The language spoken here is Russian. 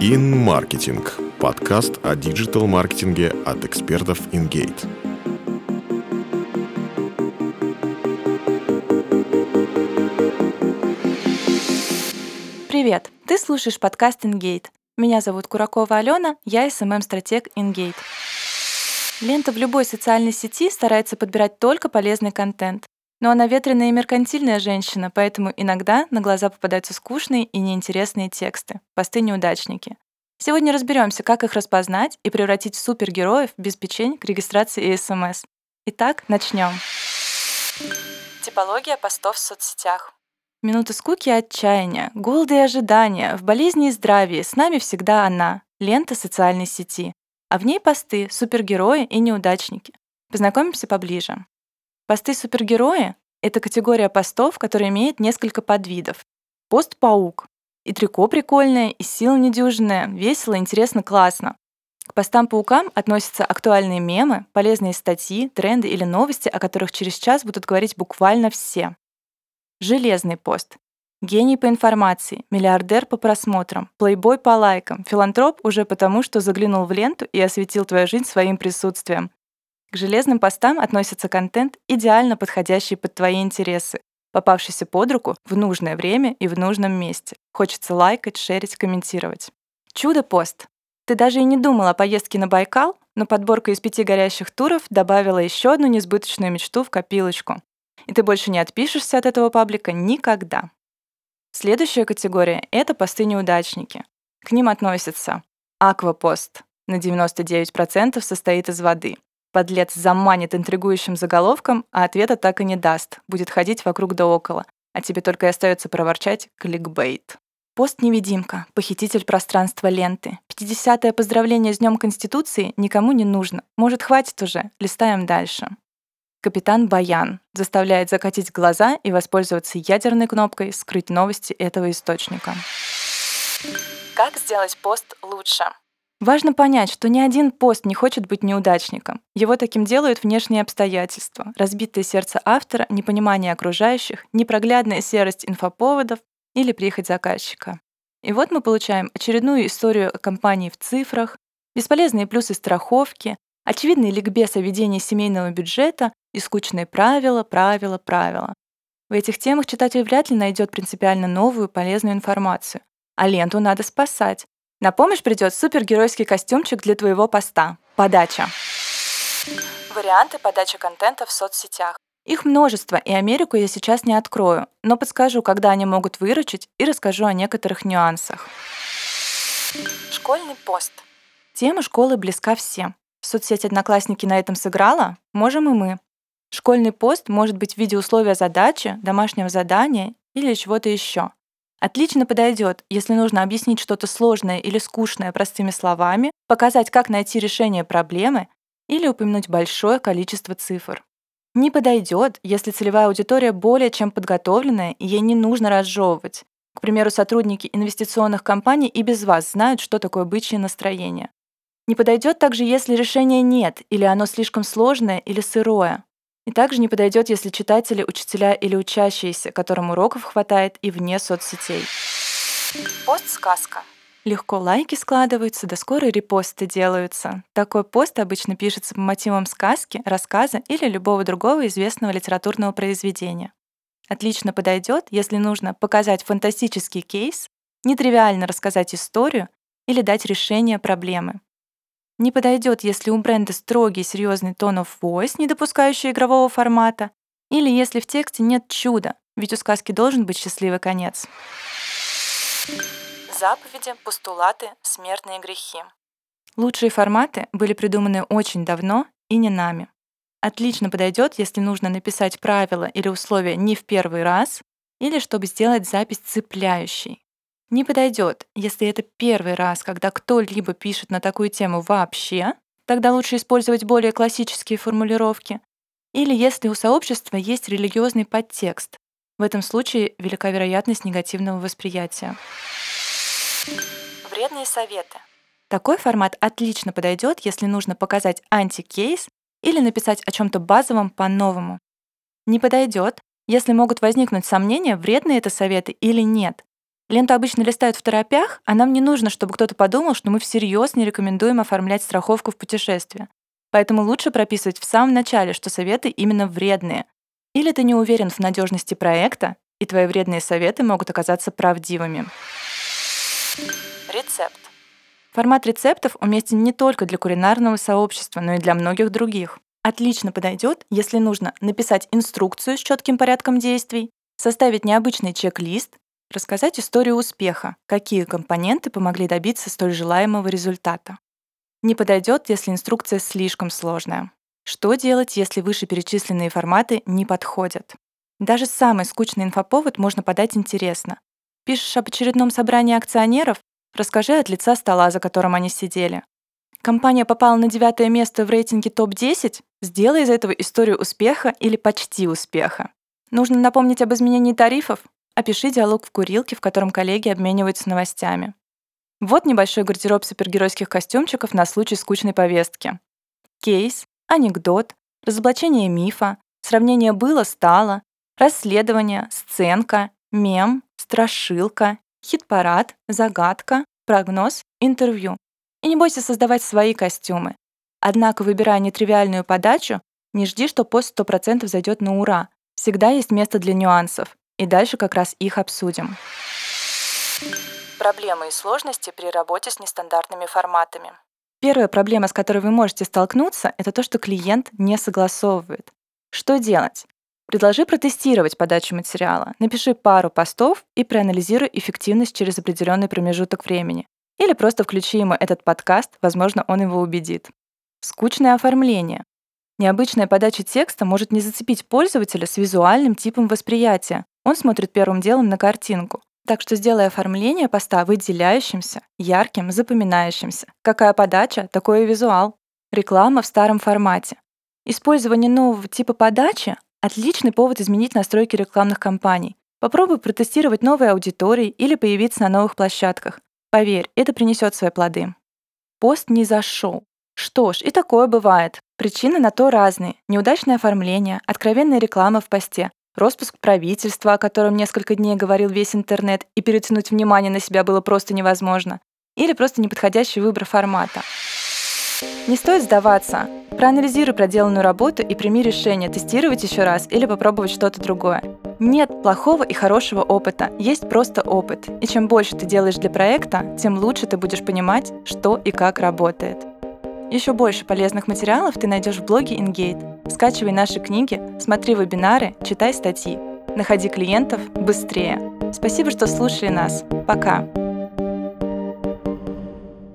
In Marketing – подкаст о диджитал-маркетинге от экспертов InGate. Привет! Ты слушаешь подкаст InGate. Меня зовут Куракова Алена, я SMM-стратег InGate. Лента в любой социальной сети старается подбирать только полезный контент. Но она ветреная и меркантильная женщина, поэтому иногда на глаза попадаются скучные и неинтересные тексты, посты-неудачники. Сегодня разберемся, как их распознать и превратить в супергероев без печень к регистрации и СМС. Итак, начнем. Типология постов в соцсетях. Минуты скуки и отчаяния, голода и ожидания, в болезни и здравии с нами всегда она, лента социальной сети. А в ней посты, супергерои и неудачники. Познакомимся поближе. Посты-супергерои — это категория постов, которая имеет несколько подвидов. Пост-паук. И трико прикольное, и сила недюжинная, весело, интересно, классно. К постам-паукам относятся актуальные мемы, полезные статьи, тренды или новости, о которых через час будут говорить буквально все. Железный пост. Гений по информации, миллиардер по просмотрам, плейбой по лайкам, филантроп уже потому, что заглянул в ленту и осветил твою жизнь своим присутствием. К железным постам относится контент, идеально подходящий под твои интересы, попавшийся под руку в нужное время и в нужном месте. Хочется лайкать, шерить, комментировать. Чудо-пост. Ты даже и не думал о поездке на Байкал, но подборка из пяти горящих туров добавила еще одну несбыточную мечту в копилочку. И ты больше не отпишешься от этого паблика никогда. Следующая категория — это посты-неудачники. К ним относятся аквапост. На 99% состоит из воды. Подлец заманит интригующим заголовком, а ответа так и не даст. Будет ходить вокруг да около. А тебе только и остается проворчать кликбейт. Пост-невидимка, похититель пространства ленты. 50-е поздравление с Днем Конституции никому не нужно. Может, хватит уже? Листаем дальше. Капитан Баян заставляет закатить глаза и воспользоваться ядерной кнопкой «Скрыть новости этого источника». Как сделать пост лучше? Важно понять, что ни один пост не хочет быть неудачником. Его таким делают внешние обстоятельства, разбитое сердце автора, непонимание окружающих, непроглядная серость инфоповодов или прихоть заказчика. И вот мы получаем очередную историю о компании в цифрах, бесполезные плюсы страховки, очевидный ликбез о ведении семейного бюджета и скучные правила, правила, правила. В этих темах читатель вряд ли найдет принципиально новую полезную информацию. А ленту надо спасать, на помощь придет супергеройский костюмчик для твоего поста. Подача. Варианты подачи контента в соцсетях. Их множество, и Америку я сейчас не открою, но подскажу, когда они могут выручить, и расскажу о некоторых нюансах. Школьный пост. Тема школы близка всем. Соцсеть «Одноклассники» на этом сыграла, можем и мы. Школьный пост может быть в виде условия задачи, домашнего задания или чего-то еще. Отлично подойдет, если нужно объяснить что-то сложное или скучное простыми словами, показать, как найти решение проблемы или упомянуть большое количество цифр. Не подойдет, если целевая аудитория более чем подготовленная и ей не нужно разжевывать. К примеру, сотрудники инвестиционных компаний и без вас знают, что такое бычье настроение. Не подойдет также, если решения нет, или оно слишком сложное или сырое. И также не подойдет, если читатели, учителя или учащиеся, которым уроков хватает и вне соцсетей. Пост-сказка. Легко лайки складываются, да скоро репосты делаются. Такой пост обычно пишется по мотивам сказки, рассказа или любого другого известного литературного произведения. Отлично подойдет, если нужно показать фантастический кейс, нетривиально рассказать историю или дать решение проблемы. Не подойдет, если у бренда строгий серьезный тон of voice, не допускающий игрового формата, или если в тексте нет чуда, ведь у сказки должен быть счастливый конец. Заповеди, постулаты, смертные грехи. Лучшие форматы были придуманы очень давно и не нами. Отлично подойдет, если нужно написать правила или условия не в первый раз, или чтобы сделать запись цепляющей, не подойдет, если это первый раз, когда кто-либо пишет на такую тему вообще, тогда лучше использовать более классические формулировки, или если у сообщества есть религиозный подтекст. В этом случае велика вероятность негативного восприятия. Вредные советы. Такой формат отлично подойдет, если нужно показать антикейс или написать о чем-то базовом по-новому. Не подойдет, если могут возникнуть сомнения, вредные это советы или нет, Ленту обычно листают второпях, а нам не нужно, чтобы кто-то подумал, что мы всерьез не рекомендуем оформлять страховку в путешествие. Поэтому лучше прописывать в самом начале, что советы именно вредные. Или ты не уверен в надежности проекта, и твои вредные советы могут оказаться правдивыми. Рецепт. Формат рецептов уместен не только для кулинарного сообщества, но и для многих других. Отлично подойдет, если нужно написать инструкцию с четким порядком действий, составить необычный чек-лист, рассказать историю успеха, какие компоненты помогли добиться столь желаемого результата. Не подойдет, если инструкция слишком сложная. Что делать, если вышеперечисленные форматы не подходят? Даже самый скучный инфоповод можно подать интересно. Пишешь об очередном собрании акционеров? Расскажи от лица стола, за которым они сидели. Компания попала на девятое место в рейтинге топ-10? Сделай из этого историю успеха или почти успеха. Нужно напомнить об изменении тарифов? Опиши диалог в курилке, в котором коллеги обмениваются новостями. Вот небольшой гардероб супергеройских костюмчиков на случай скучной повестки. Кейс, анекдот, разоблачение мифа, сравнение было-стало, расследование, сценка, мем, страшилка, хит-парад, загадка, прогноз, интервью. И не бойся создавать свои костюмы. Однако, выбирая нетривиальную подачу, не жди, что пост 100% зайдет на ура. Всегда есть место для нюансов. И дальше как раз их обсудим. Проблемы и сложности при работе с нестандартными форматами. Первая проблема, с которой вы можете столкнуться, это то, что клиент не согласовывает. Что делать? Предложи протестировать подачу материала. Напиши пару постов и проанализируй эффективность через определенный промежуток времени. Или просто включи ему этот подкаст, возможно, он его убедит. Скучное оформление. Необычная подача текста может не зацепить пользователя с визуальным типом восприятия. Он смотрит первым делом на картинку. Так что сделай оформление поста выделяющимся, ярким, запоминающимся. Какая подача, такой и визуал. Реклама в старом формате. Использование нового типа подачи Отличный повод изменить настройки рекламных кампаний. Попробуй протестировать новые аудитории или появиться на новых площадках. Поверь, это принесет свои плоды. Пост не зашел. Что ж, и такое бывает. Причины на то разные. Неудачное оформление, откровенная реклама в посте, распуск правительства, о котором несколько дней говорил весь интернет, и перетянуть внимание на себя было просто невозможно. Или просто неподходящий выбор формата. Не стоит сдаваться. Проанализируй проделанную работу и прими решение, тестировать еще раз или попробовать что-то другое. Нет плохого и хорошего опыта, есть просто опыт. И чем больше ты делаешь для проекта, тем лучше ты будешь понимать, что и как работает. Еще больше полезных материалов ты найдешь в блоге InGate. Скачивай наши книги, смотри вебинары, читай статьи. Находи клиентов быстрее. Спасибо, что слушали нас. Пока.